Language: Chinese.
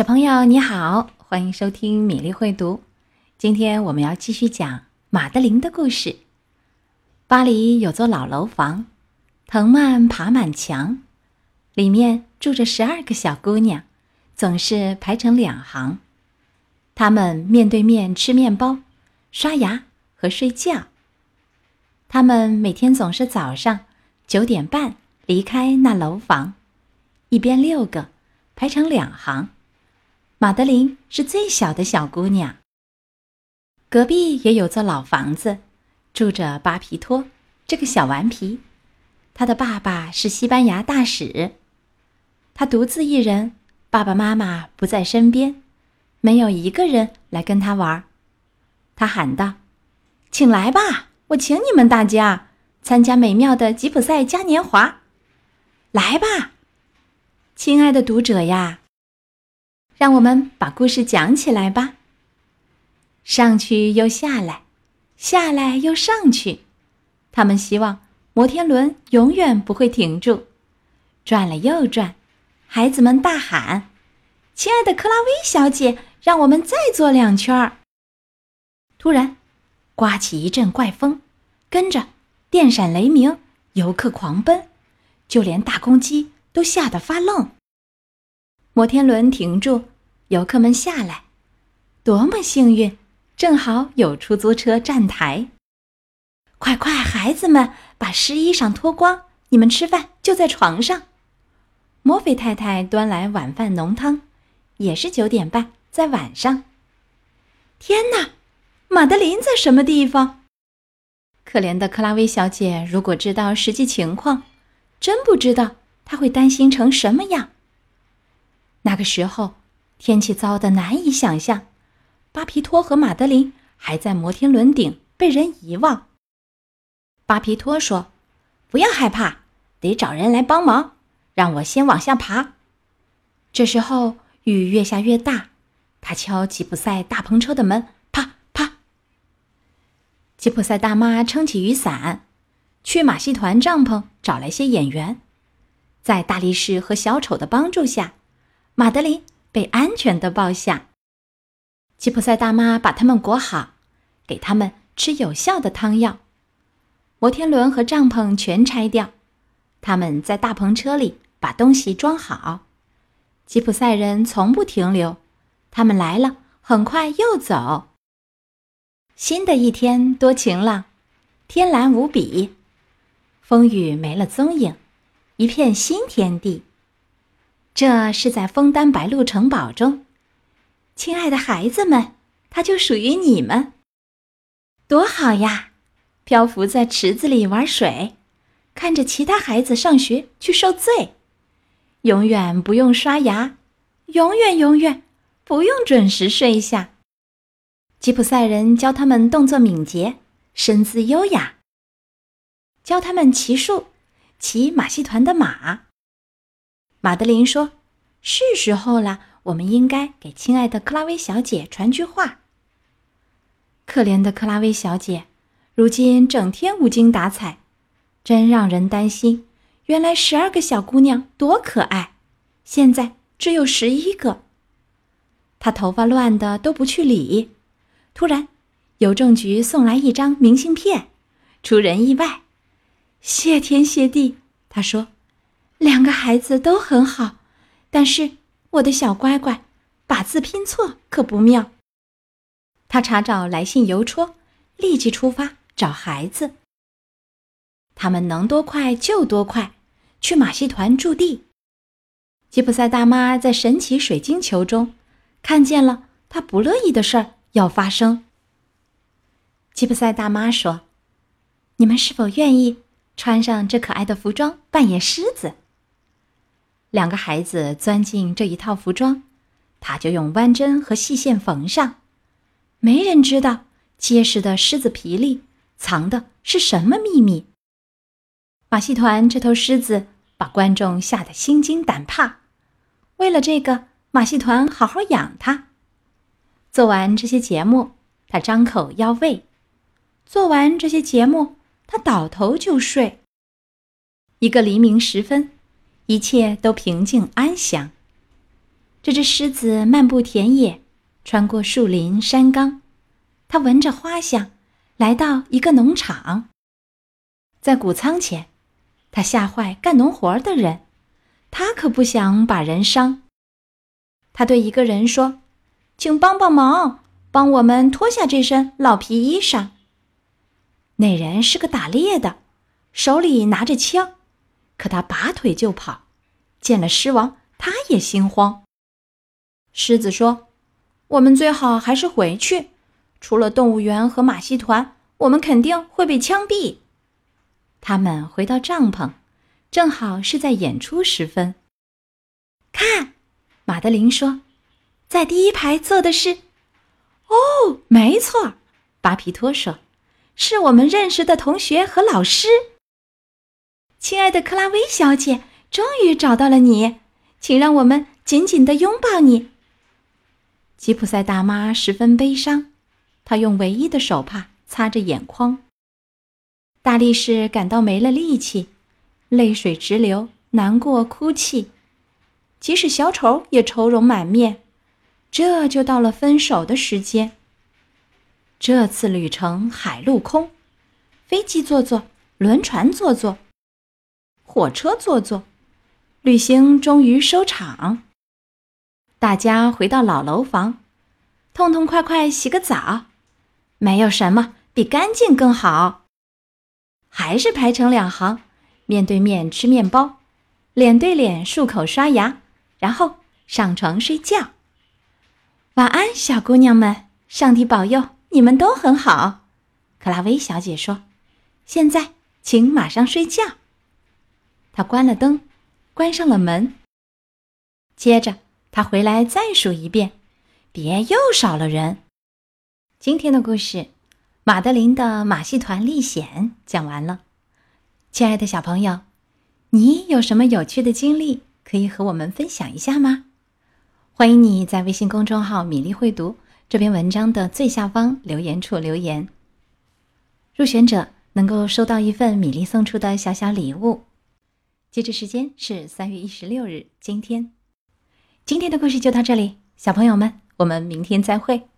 小朋友你好，欢迎收听米粒会读。今天我们要继续讲马德琳的故事。巴黎有座老楼房，藤蔓爬满墙，里面住着十二个小姑娘，总是排成两行。她们面对面吃面包、刷牙和睡觉。她们每天总是早上九点半离开那楼房，一边六个，排成两行。马德琳是最小的小姑娘。隔壁也有座老房子，住着巴皮托这个小顽皮。他的爸爸是西班牙大使，他独自一人，爸爸妈妈不在身边，没有一个人来跟他玩。他喊道：“请来吧，我请你们大家参加美妙的吉普赛嘉年华。来吧，亲爱的读者呀！”让我们把故事讲起来吧。上去又下来，下来又上去，他们希望摩天轮永远不会停住，转了又转。孩子们大喊：“亲爱的克拉薇小姐，让我们再坐两圈儿！”突然，刮起一阵怪风，跟着电闪雷鸣，游客狂奔，就连大公鸡都吓得发愣。摩天轮停住，游客们下来，多么幸运！正好有出租车站台。快快，孩子们，把湿衣裳脱光，你们吃饭就在床上。莫菲太太端来晚饭浓汤，也是九点半，在晚上。天哪，马德琳在什么地方？可怜的克拉薇小姐，如果知道实际情况，真不知道她会担心成什么样。那个时候，天气糟得难以想象。巴皮托和马德琳还在摩天轮顶被人遗忘。巴皮托说：“不要害怕，得找人来帮忙。让我先往下爬。”这时候雨越下越大，他敲吉普赛大篷车的门，啪啪。吉普赛大妈撑起雨伞，去马戏团帐篷找来些演员，在大力士和小丑的帮助下。马德琳被安全的抱下。吉普赛大妈把他们裹好，给他们吃有效的汤药。摩天轮和帐篷全拆掉，他们在大篷车里把东西装好。吉普赛人从不停留，他们来了，很快又走。新的一天多晴朗，天蓝无比，风雨没了踪影，一片新天地。这是在枫丹白露城堡中，亲爱的孩子们，它就属于你们，多好呀！漂浮在池子里玩水，看着其他孩子上学去受罪，永远不用刷牙，永远永远不用准时睡下。吉普赛人教他们动作敏捷，身姿优雅，教他们骑术，骑马戏团的马。马德琳说：“是时候了，我们应该给亲爱的克拉薇小姐传句话。”可怜的克拉薇小姐，如今整天无精打采，真让人担心。原来十二个小姑娘多可爱，现在只有十一个。她头发乱的都不去理。突然，邮政局送来一张明信片，出人意外。谢天谢地，她说。两个孩子都很好，但是我的小乖乖把字拼错可不妙。他查找来信邮戳，立即出发找孩子。他们能多快就多快，去马戏团驻地。吉普赛大妈在神奇水晶球中看见了她不乐意的事儿要发生。吉普赛大妈说：“你们是否愿意穿上这可爱的服装扮演狮子？”两个孩子钻进这一套服装，他就用弯针和细线缝上。没人知道结实的狮子皮里藏的是什么秘密。马戏团这头狮子把观众吓得心惊胆怕。为了这个，马戏团好好养它。做完这些节目，他张口要喂；做完这些节目，他倒头就睡。一个黎明时分。一切都平静安详。这只狮子漫步田野，穿过树林山岗，它闻着花香，来到一个农场。在谷仓前，它吓坏干农活的人，它可不想把人伤。他对一个人说：“请帮帮忙，帮我们脱下这身老皮衣裳。”那人是个打猎的，手里拿着枪，可他拔腿就跑。见了狮王，他也心慌。狮子说：“我们最好还是回去，除了动物园和马戏团，我们肯定会被枪毙。”他们回到帐篷，正好是在演出时分。看，马德琳说：“在第一排坐的是……哦，没错。”巴皮托说。是我们认识的同学和老师，亲爱的克拉薇小姐，终于找到了你，请让我们紧紧的拥抱你。吉普赛大妈十分悲伤，她用唯一的手帕擦着眼眶。大力士感到没了力气，泪水直流，难过哭泣。即使小丑也愁容满面。这就到了分手的时间。这次旅程海陆空，飞机坐坐，轮船坐坐，火车坐坐，旅行终于收场。大家回到老楼房，痛痛快快洗个澡，没有什么比干净更好。还是排成两行，面对面吃面包，脸对脸漱口刷牙，然后上床睡觉。晚安，小姑娘们，上帝保佑。你们都很好，克拉薇小姐说：“现在请马上睡觉。”他关了灯，关上了门。接着，他回来再数一遍，别又少了人。今天的故事《马德琳的马戏团历险》讲完了。亲爱的小朋友，你有什么有趣的经历可以和我们分享一下吗？欢迎你在微信公众号“米粒会读”。这篇文章的最下方留言处留言，入选者能够收到一份米粒送出的小小礼物。截止时间是三月一十六日，今天。今天的故事就到这里，小朋友们，我们明天再会。